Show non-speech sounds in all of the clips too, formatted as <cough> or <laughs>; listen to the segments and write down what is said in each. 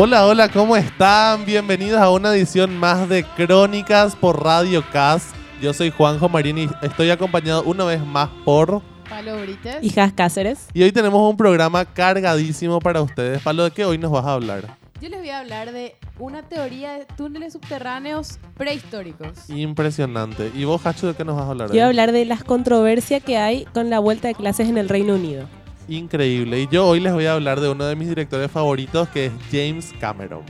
Hola, hola, ¿cómo están? Bienvenidos a una edición más de Crónicas por Radio Cast. Yo soy Juanjo Marín y estoy acompañado una vez más por... Palo Brites. Hijas Cáceres. Y hoy tenemos un programa cargadísimo para ustedes. Palo, ¿de qué hoy nos vas a hablar? Yo les voy a hablar de una teoría de túneles subterráneos prehistóricos. Impresionante. ¿Y vos, Hacho, de qué nos vas a hablar? Yo voy a hablar de las controversias que hay con la vuelta de clases en el Reino Unido. Increíble. Y yo hoy les voy a hablar de uno de mis directores favoritos, que es James Cameron.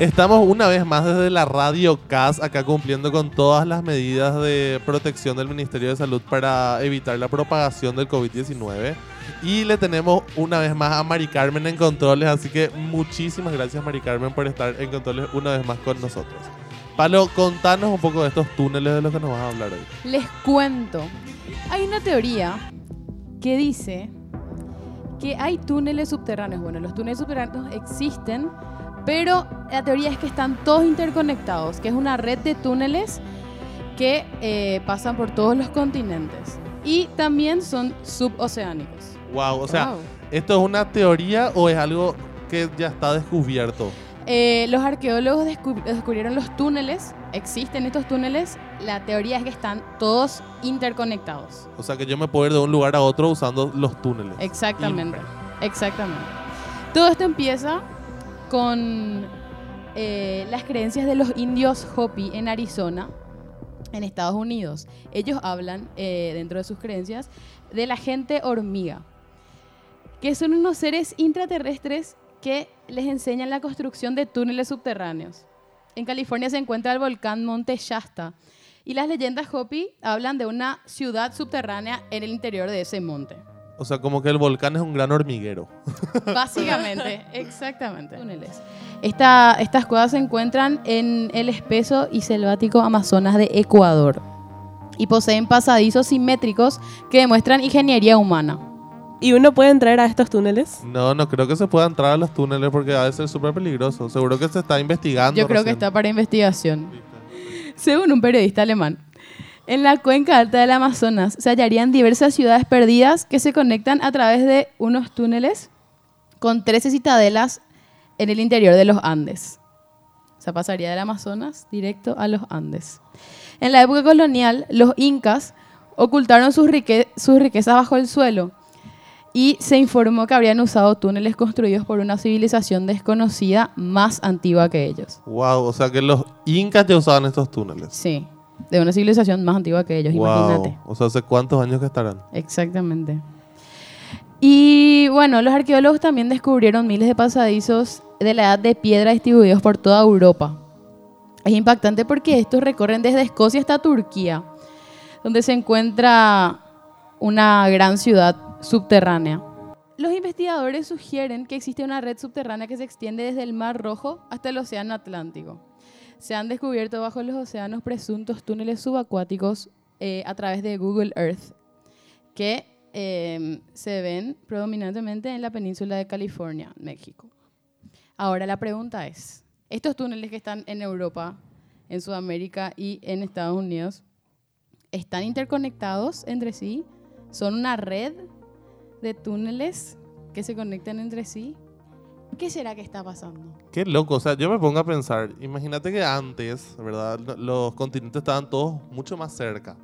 Estamos una vez más desde la Radio CAS, acá cumpliendo con todas las medidas de protección del Ministerio de Salud para evitar la propagación del COVID-19. Y le tenemos una vez más a Mari Carmen en controles, así que muchísimas gracias Mari Carmen por estar en controles una vez más con nosotros. Palo, contanos un poco de estos túneles de los que nos vas a hablar hoy. Les cuento. Hay una teoría que dice que hay túneles subterráneos. Bueno, los túneles subterráneos existen, pero la teoría es que están todos interconectados, que es una red de túneles que eh, pasan por todos los continentes. Y también son suboceánicos. Wow, o sea, Wow. ¿esto es una teoría o es algo que ya está descubierto? Eh, los arqueólogos descub- descubrieron los túneles, existen estos túneles, la teoría es que están todos interconectados. O sea, que yo me puedo ir de un lugar a otro usando los túneles. Exactamente, exactamente. Todo esto empieza con eh, las creencias de los indios Hopi en Arizona, en Estados Unidos. Ellos hablan, eh, dentro de sus creencias, de la gente hormiga, que son unos seres intraterrestres que les enseñan la construcción de túneles subterráneos. En California se encuentra el volcán Monte Shasta y las leyendas Hopi hablan de una ciudad subterránea en el interior de ese monte. O sea, como que el volcán es un gran hormiguero. Básicamente, <laughs> exactamente. Túneles. Esta- estas cuevas se encuentran en el espeso y selvático Amazonas de Ecuador y poseen pasadizos simétricos que demuestran ingeniería humana. ¿Y uno puede entrar a estos túneles? No, no creo que se pueda entrar a los túneles porque va a ser súper peligroso. Seguro que se está investigando. Yo creo que está para investigación. Según un periodista alemán, en la cuenca alta del Amazonas se hallarían diversas ciudades perdidas que se conectan a través de unos túneles con 13 citadelas en el interior de los Andes. O sea, pasaría del Amazonas directo a los Andes. En la época colonial, los incas ocultaron sus, rique- sus riquezas bajo el suelo y se informó que habrían usado túneles construidos por una civilización desconocida más antigua que ellos. Wow, o sea que los incas ya usaban estos túneles. Sí, de una civilización más antigua que ellos, imagínate. Wow, o sea, ¿hace cuántos años que estarán? Exactamente. Y bueno, los arqueólogos también descubrieron miles de pasadizos de la edad de piedra distribuidos por toda Europa. Es impactante porque estos recorren desde Escocia hasta Turquía, donde se encuentra una gran ciudad subterránea. Los investigadores sugieren que existe una red subterránea que se extiende desde el Mar Rojo hasta el Océano Atlántico. Se han descubierto bajo los océanos presuntos túneles subacuáticos eh, a través de Google Earth que eh, se ven predominantemente en la península de California, México. Ahora la pregunta es, estos túneles que están en Europa, en Sudamérica y en Estados Unidos, ¿están interconectados entre sí? ¿Son una red de túneles que se conectan entre sí? ¿Qué será que está pasando? Qué loco, o sea, yo me pongo a pensar, imagínate que antes, ¿verdad? Lo- Los continentes estaban todos mucho más cerca.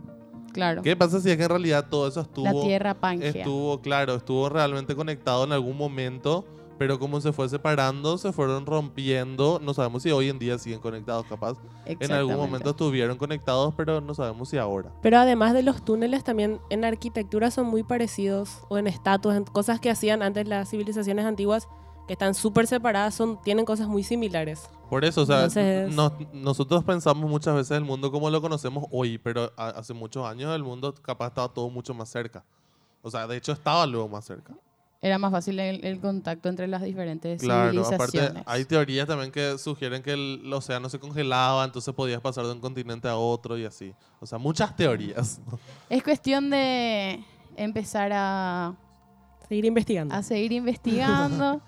Claro, ¿Qué pasa si es que en realidad todo eso estuvo... la Tierra Pangea. Estuvo, claro, estuvo realmente conectado en algún momento, pero como se fue separando, se fueron rompiendo. No sabemos si hoy en día siguen conectados, capaz. En algún momento estuvieron conectados, pero no sabemos si ahora. Pero además de los túneles, también en arquitectura son muy parecidos, o en estatuas, en cosas que hacían antes las civilizaciones antiguas, que están súper separadas, son, tienen cosas muy similares. Por eso, o sea, Entonces- nos- nosotros pensamos muchas veces el mundo como lo conocemos hoy, pero a- hace muchos años el mundo capaz estaba todo mucho más cerca. O sea, de hecho estaba luego más cerca. Era más fácil el, el contacto entre las diferentes Claro, aparte civilizaciones. hay teorías también que sugieren que el océano se congelaba, entonces podías pasar de un continente a otro y así. O sea, muchas teorías. <laughs> Es cuestión de empezar a, Seguir investigando. a seguir investigando <laughs>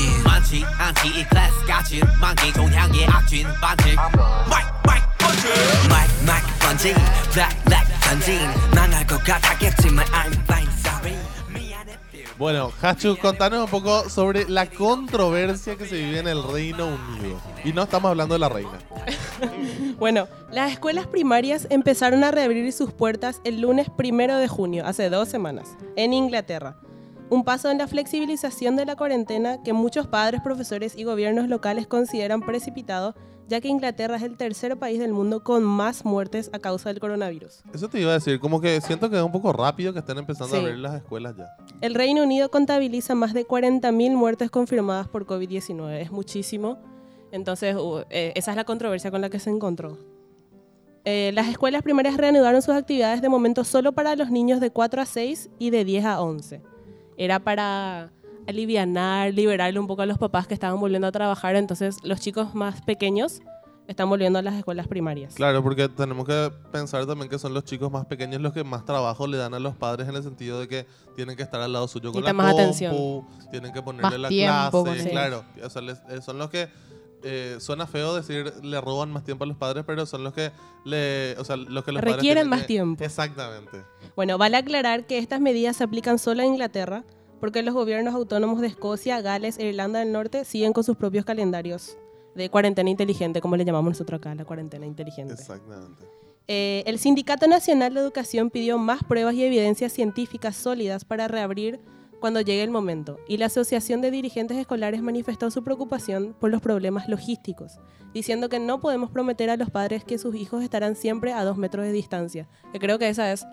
진 많지 않지 이 클래스 같이 만기 종향의 악진 반칙 마이크 마이크 번지 마이크 마이크 번지 블랙 블랙 던진 망할 것 같았겠지만 I'm fine sorry 미안해 Bueno, Hachu, contanos un poco sobre la controversia que se vive en el Reino Unido. Y no estamos hablando de la reina. <laughs> Bueno, las escuelas primarias empezaron a reabrir sus puertas el lunes primero de junio, hace dos semanas, en Inglaterra. Un paso en la flexibilización de la cuarentena que muchos padres, profesores y gobiernos locales consideran precipitado, ya que Inglaterra es el tercer país del mundo con más muertes a causa del coronavirus. Eso te iba a decir, como que siento que es un poco rápido que estén empezando a abrir las escuelas ya. El Reino Unido contabiliza más de 40.000 muertes confirmadas por COVID-19. Es muchísimo. Entonces, uh, eh, esa es la controversia con la que se encontró. Eh, las escuelas primarias reanudaron sus actividades de momento solo para los niños de 4 a 6 y de 10 a 11. Era para alivianar, liberarle un poco a los papás que estaban volviendo a trabajar. Entonces, los chicos más pequeños están volviendo a las escuelas primarias. Claro, porque tenemos que pensar también que son los chicos más pequeños los que más trabajo le dan a los padres en el sentido de que tienen que estar al lado suyo con la más compu, atención. tienen que ponerle Más la tiempo, clase, con- Sí. claro. O sea, les- eh, son los que eh, suena feo decir le roban más tiempo a los padres, pero son los que le, o sea, los que los Requieren más que- tiempo. Exactamente. Bueno, vale aclarar que estas medidas se aplican solo a Inglaterra porque los gobiernos autónomos de Escocia, Gales e Irlanda del Norte siguen con sus propios calendarios de cuarentena inteligente, como le llamamos nosotros acá, la cuarentena inteligente. Exactamente. Eh, el Sindicato Nacional de Educación pidió más pruebas y evidencias científicas sólidas para reabrir cuando llegue el momento, y la Asociación de Dirigentes Escolares manifestó su preocupación por los problemas logísticos, diciendo que no podemos prometer a los padres que sus hijos estarán siempre a dos metros de distancia. Que creo que ese es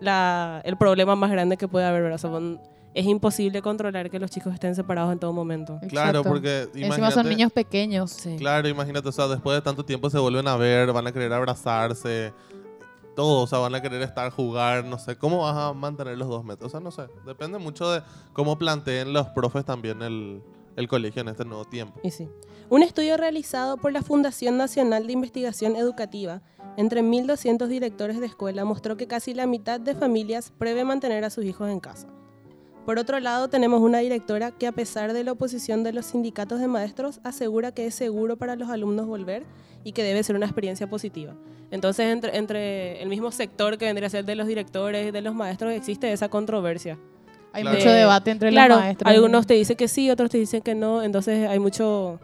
la- el problema más grande que puede haber. ¿verdad? O sea, es imposible controlar que los chicos estén separados en todo momento. Claro, Exacto. porque Encima son niños pequeños. Sí. Claro, imagínate, o sea, después de tanto tiempo se vuelven a ver, van a querer abrazarse, todo, o sea, van a querer estar, jugar, no sé, ¿cómo vas a mantener los dos metros? O sea, no sé, depende mucho de cómo planteen los profes también el, el colegio en este nuevo tiempo. Y sí. Un estudio realizado por la Fundación Nacional de Investigación Educativa entre 1.200 directores de escuela mostró que casi la mitad de familias prevé mantener a sus hijos en casa. Por otro lado, tenemos una directora que a pesar de la oposición de los sindicatos de maestros, asegura que es seguro para los alumnos volver y que debe ser una experiencia positiva. Entonces, entre, entre el mismo sector que vendría a ser de los directores y de los maestros, existe esa controversia. Hay Claro. mucho debate entre claro, los maestros. algunos te dicen que sí, otros te dicen que no, entonces hay mucho...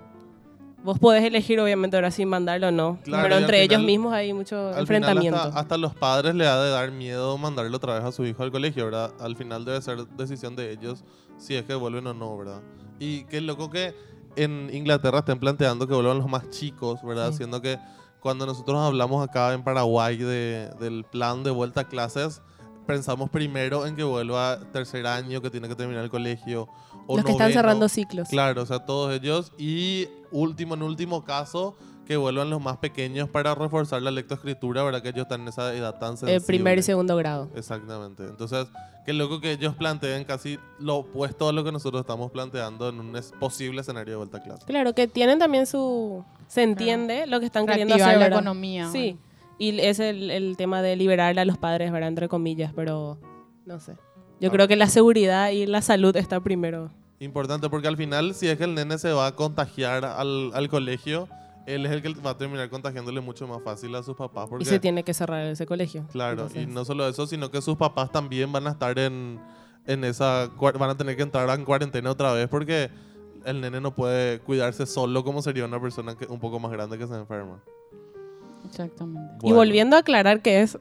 Vos podés elegir, obviamente, ahora sí mandarlo o no, Claro, pero entre ellos final- mismos hay mucho Al final enfrentamiento. hasta, hasta los padres le ha de dar miedo mandarle otra vez a su hijo al colegio, ¿verdad? Al final debe ser decisión de ellos si es que vuelven o no, ¿verdad? Y qué loco que en Inglaterra estén planteando que vuelvan los más chicos, ¿verdad? Sí. Siendo que cuando nosotros hablamos acá en Paraguay de- del plan de vuelta a clases, pensamos primero en que vuelva tercer año, que tiene que terminar el colegio. O Los que están cerrando ciclos. Claro, o sea, todos ellos. Y último, en último caso, que vuelvan los más pequeños para reforzar la lectoescritura, ¿verdad? Que ellos están en esa edad tan sensible. El primer y segundo grado. Exactamente. Entonces, qué loco que ellos planteen casi lo opuesto a lo que nosotros estamos planteando en un posible escenario de vuelta a clase. Claro, que tienen también su... Se entiende lo que están queriendo Reactivar hacer, la ¿verdad? economía. Sí, y es el, el tema de liberarle a los padres, ¿verdad? Entre comillas, pero no sé. Yo Ah. creo que la seguridad y la salud está primero. Importante porque al final, si es que el nene se va a contagiar al, al colegio, él es el que va a terminar contagiándole mucho más fácil a sus papás. Porque, Y se tiene que cerrar ese colegio. Claro, Entonces, y no solo eso, sino que sus papás también van a estar en, en esa... Van a tener que entrar en cuarentena otra vez porque el nene no puede cuidarse solo como sería una persona que, un poco más grande que se enferma. Exactamente. Y volviendo a aclarar que es...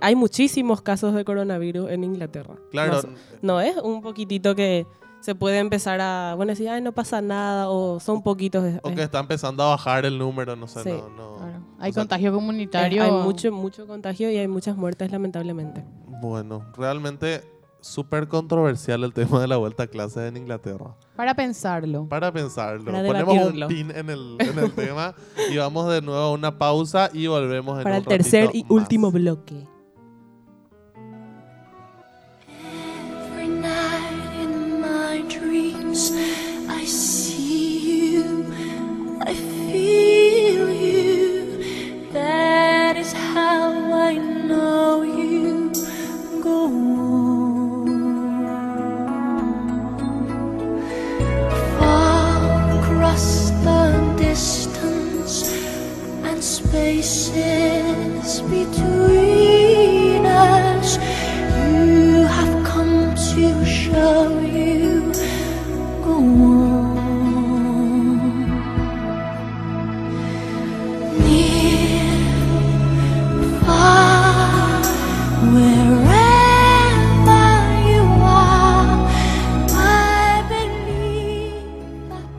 Hay muchísimos casos de coronavirus en Inglaterra. Claro, No, no es un poquitito que se puede empezar a... Bueno, decir, ay, no pasa nada, o son poquitos. es- o que es- está empezando a bajar el número, no sé, Sí. no, no. Claro. Hay o sea, contagio es- comunitario. hay mucho, mucho contagio y hay muchas muertes, lamentablemente. Bueno, realmente súper controversial el tema de la vuelta a clases en Inglaterra. Para pensarlo. Para pensarlo, Para ponemos un pin en el, en el tema y vamos de nuevo a una pausa y volvemos en Para el tercer y más. último bloque.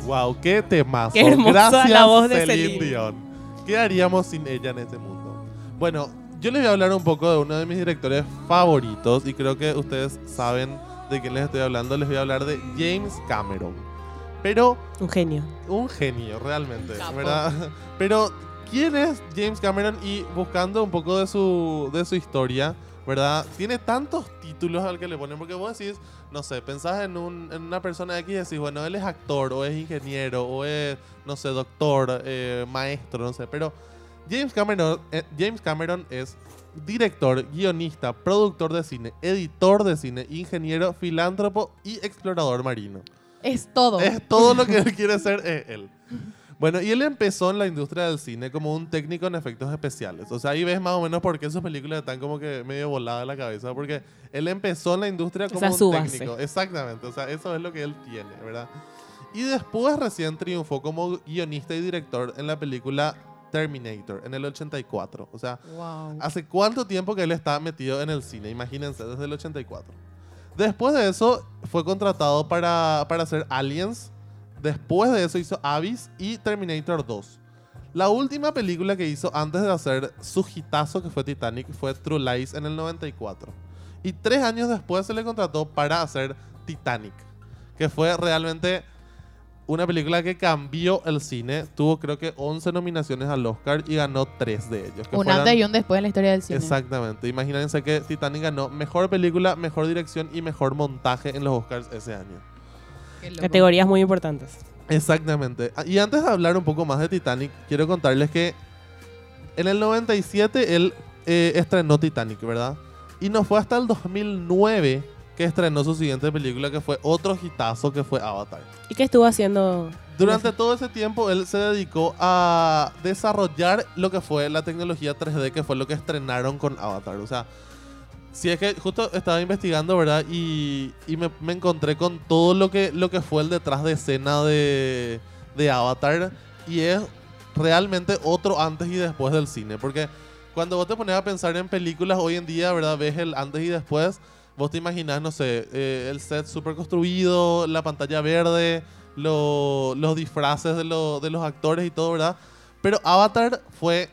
Wow, qué temazo. Gracias, la voz de ¿Qué haríamos sin ella en este mundo? Bueno, yo les voy a hablar un poco de uno de mis directores favoritos y creo que ustedes saben de quién les estoy hablando. Les voy a hablar de James Cameron. Pero Un genio. un genio, realmente, Capo. ¿verdad? <laughs> Pero, ¿quién es James Cameron? Y buscando un poco de su, de su historia, ¿verdad? Tiene tantos títulos al que le ponen, porque vos decís, no sé, pensás en, un, en una persona X y decís, bueno, él es actor, o es ingeniero, o es, no sé, doctor, eh, maestro, no sé, pero James Cameron, eh, James Cameron es director, guionista, productor de cine, editor de cine, ingeniero, filántropo y explorador marino. Es todo. Es todo lo que <laughs> él quiere ser es él. Bueno, y él empezó en la industria del cine como un técnico en efectos especiales. O sea, ahí ves más o menos por qué sus películas están como que medio voladas la cabeza. Porque él empezó en la industria como Esa es un su base. técnico. Exactamente. O sea, eso es lo que él tiene, ¿verdad? Y después recién triunfó como guionista y director en la película Terminator en el 84. O sea, Wow. ¿Hace cuánto tiempo que él está metido en el cine? Imagínense, desde el 84. Después de eso, fue contratado para, para hacer Aliens. Después de eso hizo Abyss y Terminator 2. La última película que hizo antes de hacer su hitazo, que fue Titanic, fue True Lies en el 94. Y tres años después se le contrató para hacer Titanic, que fue realmente una película que cambió el cine. Tuvo creo que 11 nominaciones al Oscar y ganó 3 de ellos. que Un fueron- antes y un después en la historia del cine. Exactamente. Imagínense que Titanic ganó mejor película, mejor dirección y mejor montaje en los Oscars ese año. Categorías muy importantes. Exactamente. Ah, Y antes de hablar un poco más de Titanic, quiero contarles que en el 97 él eh, estrenó Titanic, ¿verdad? Y no fue hasta el 2009 que estrenó su siguiente película, que fue otro hitazo, que fue Avatar. ¿Y qué estuvo haciendo? Durante todo ese tiempo él se dedicó a desarrollar lo que fue la tecnología 3D, que fue lo que estrenaron con Avatar. O sea, si es que justo estaba investigando, ¿verdad? Y, y me, me encontré con todo lo que, lo que fue el detrás de escena de, de Avatar. Y es realmente otro antes y después del cine. Porque cuando vos te pones a pensar en películas hoy en día, ¿verdad? Ves el antes y después. Vos te imaginas, no sé, eh, el set súper construido, la pantalla verde, lo- los disfraces de, lo- de los actores y todo, ¿verdad? Pero Avatar fue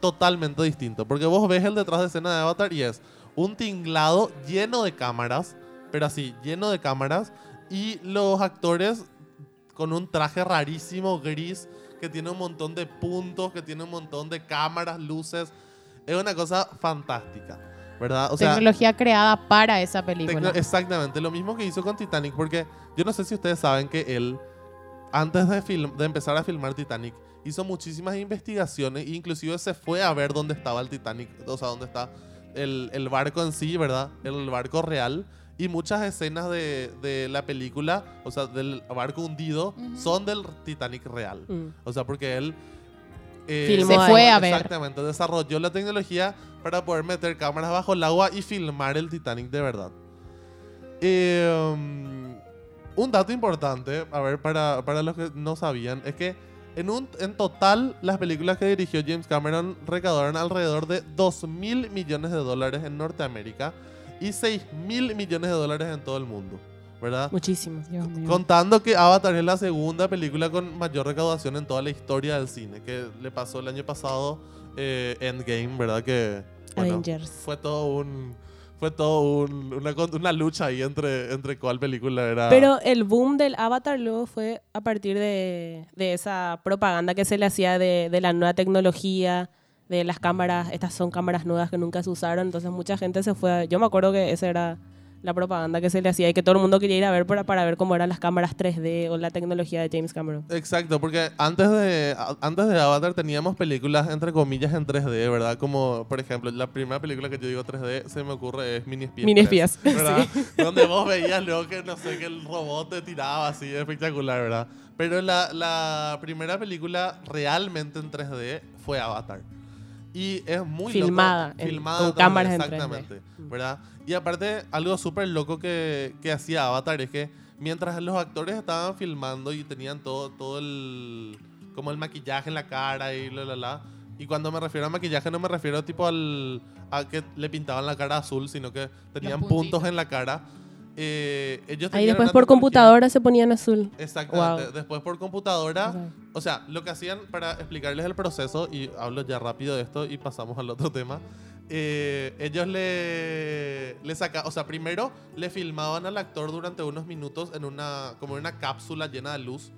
totalmente distinto. Porque vos ves el detrás de escena de Avatar y es un tinglado lleno de cámaras, pero así, lleno de cámaras. Y los actores con un traje rarísimo, gris, que tiene un montón de puntos, que tiene un montón de cámaras, luces. Es una cosa fantástica, ¿verdad? O sea, Tecnología creada para esa película. Exactamente, lo mismo que hizo con Titanic, porque yo no sé si ustedes saben que él, antes de, film- de empezar a filmar Titanic, hizo muchísimas investigaciones e inclusive se fue a ver dónde estaba el Titanic, o sea, dónde está el, el barco en sí, ¿verdad? El barco real. Y muchas escenas de, de la película, o sea, del barco hundido, Ujú. son del Titanic real. Mm. O sea, porque él... eh, Filmó Se fue a ver. Exactamente, desarrolló la tecnología para poder meter cámaras bajo el agua y filmar el Titanic de verdad. Eh, um, un dato importante, a ver, para, para los que no sabían, es que en, un, en total las películas que dirigió James Cameron recaudaron alrededor de 2 mil millones de dólares en Norteamérica y 6 mil millones de dólares en todo el mundo, ¿verdad? Muchísimo. Dios mío. Contando que Avatar es la segunda película con mayor recaudación en toda la historia del cine, que le pasó el año pasado eh, Endgame, ¿verdad? Que bueno, Avengers. fue todo un fue todo un- una, lucha ahí entre, entre cuál película era. Pero el boom del Avatar luego fue a partir de, de esa propaganda que se le hacía de, de la nueva tecnología, de las cámaras, estas son cámaras nuevas que nunca se usaron, entonces mucha gente se fue, a- yo me acuerdo que esa era la propaganda que se le hacía y que todo el mundo quería ir a ver para, para ver cómo eran las cámaras 3D o la tecnología de James Cameron. Exacto, porque antes de, antes de Avatar teníamos películas entre comillas en 3D, ¿verdad? Como, por ejemplo, la primera película que yo digo 3D se me ocurre es Mini Espías. Mini 3, Espías, <laughs> ¿verdad? Donde vos veías luego que, no sé, que el robot te tiraba así, espectacular, ¿verdad? Pero la, la primera película realmente en 3D fue Avatar. Y es muy loco. Filmada en- filmada con 3D, cámaras en 3D. Exactamente, ¿verdad? Y aparte, algo súper loco que, que hacía Avatar es que mientras los actores estaban filmando y tenían todo, todo el. como el maquillaje en la cara y la la la. Y cuando me refiero a maquillaje, no me refiero tipo al. a que le pintaban la cara azul, sino que tenían puntos en la cara. Eh, ellos Ahí después por computadora se ponían azul. Exactamente. Wow. Después por computadora. Ok. O sea, lo que hacían para explicarles el proceso, y hablo ya rápido de esto y pasamos al otro tema. eh, ellos le, le sacaban, o sea, primero le filmaban al actor durante unos minutos en una, como en una cápsula llena de luz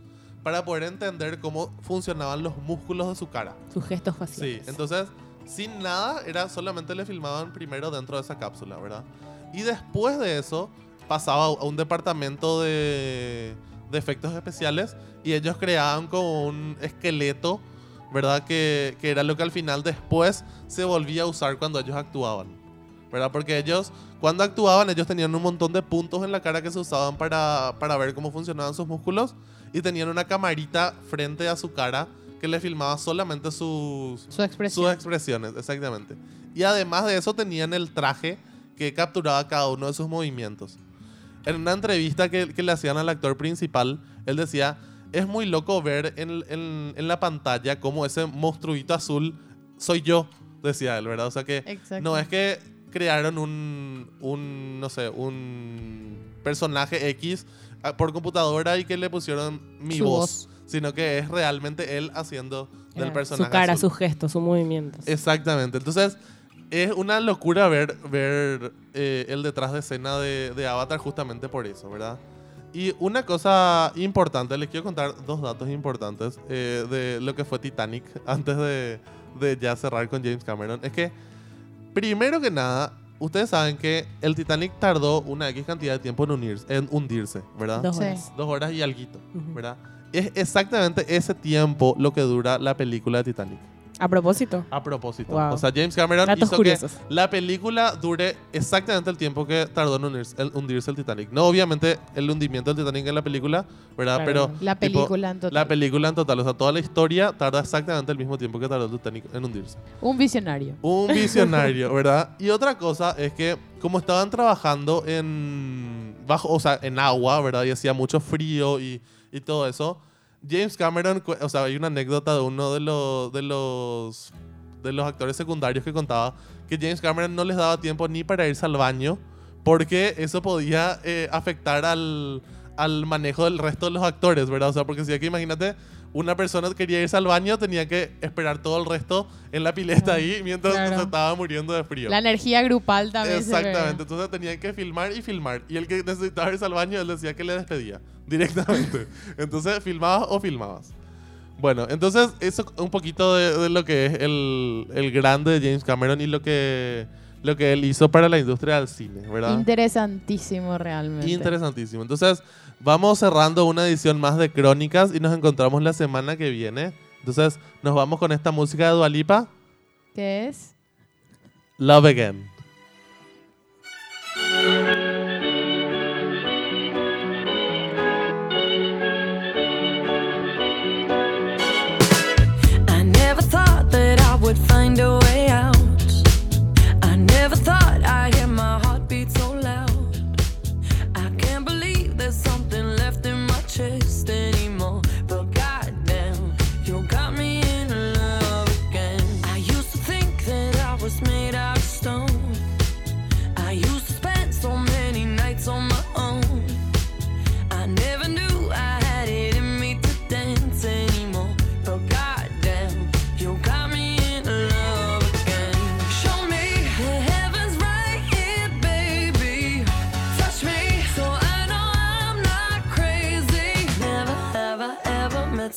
para poder entender cómo funcionaban los músculos de su cara. Sus gestos Sí, faciales. entonces, sin nada, era solamente le filmaban primero dentro de esa cápsula, ¿verdad? Y después de eso, pasaba a un departamento de, de efectos especiales y ellos creaban como un esqueleto, ¿verdad? Que, que era lo que al final después se volvía a usar cuando ellos actuaban, ¿verdad? Porque ellos, cuando actuaban, ellos tenían un montón de puntos en la cara que se usaban para, para ver cómo funcionaban sus músculos y tenían una camarita frente a su cara que le filmaba solamente sus, Su sus expresiones, exactamente. Y además de eso tenían el traje que capturaba cada uno de sus movimientos. En una entrevista que, que le hacían al actor principal, él decía, es muy loco ver en, en- en la pantalla cómo ese monstruito azul soy yo, decía él, ¿verdad? O sea que Exacto. no es que crearon un, un, no sé, un personaje X ah, por computadora y que le pusieron mi Su voz, voz. sino que es realmente él haciendo del Claro. personaje Su cara, azul. sus gestos, sus movimientos. Exactamente. Entonces, es una locura ver, ver eh, el detrás de escena de, de Avatar justamente por eso, ¿verdad? Y una cosa importante, les quiero contar dos datos importantes eh, de lo que fue Titanic <laughs> antes de, de ya cerrar con James Cameron. Es que, primero que nada, ustedes saben que el Titanic tardó una X cantidad de tiempo en, unirse, en hundirse, ¿verdad? Dos Sí. horas. Dos horas y alguito, Ujú. ¿verdad? Es exactamente ese tiempo lo que dura la película de Titanic. A propósito. A propósito. Wow. O sea, James Cameron Datos hizo curiosos. que la película dure exactamente el tiempo que tardó en hundirse, el Titanic. No, obviamente, el hundimiento del Titanic en la película, ¿verdad? Claro. Pero La tipo, película en total. la película en total, o sea, toda la historia tarda exactamente el mismo tiempo que tardó el Titanic en hundirse. Un visionario. Un <laughs> visionario, ¿verdad? Y otra cosa es que como estaban trabajando en bajo, o sea, en agua, ¿verdad? Y hacía mucho frío y, y todo eso. James Cameron, o sea, hay una anécdota de uno de los de los de los actores secundarios que contaba que James Cameron no les daba tiempo ni para irse al baño porque eso podía eh, afectar al, al manejo del resto de los actores, ¿verdad? O sea, porque si aquí imagínate, una persona quería irse al baño, tenía que esperar todo el resto en la pileta ahí mientras Claro. se estaba muriendo de frío. La energía grupal también. Exactamente, entonces tenían que filmar y filmar. Y el que necesitaba irse al baño, él decía que le despedía <laughs> directamente. entonces, filmabas o filmabas. Bueno, entonces eso un poquito de, de lo que es el, el grande de James Cameron y lo que, lo que él hizo para la industria del cine, ¿verdad? Interesantísimo realmente. Interesantísimo. Entonces, vamos cerrando una edición más de Crónicas y nos encontramos la semana que viene. Entonces, nos vamos con esta música de Dualipa, ¿Qué es? Love Again.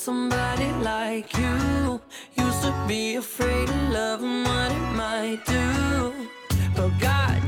somebody like you. Used to be afraid of loving what it might do. But God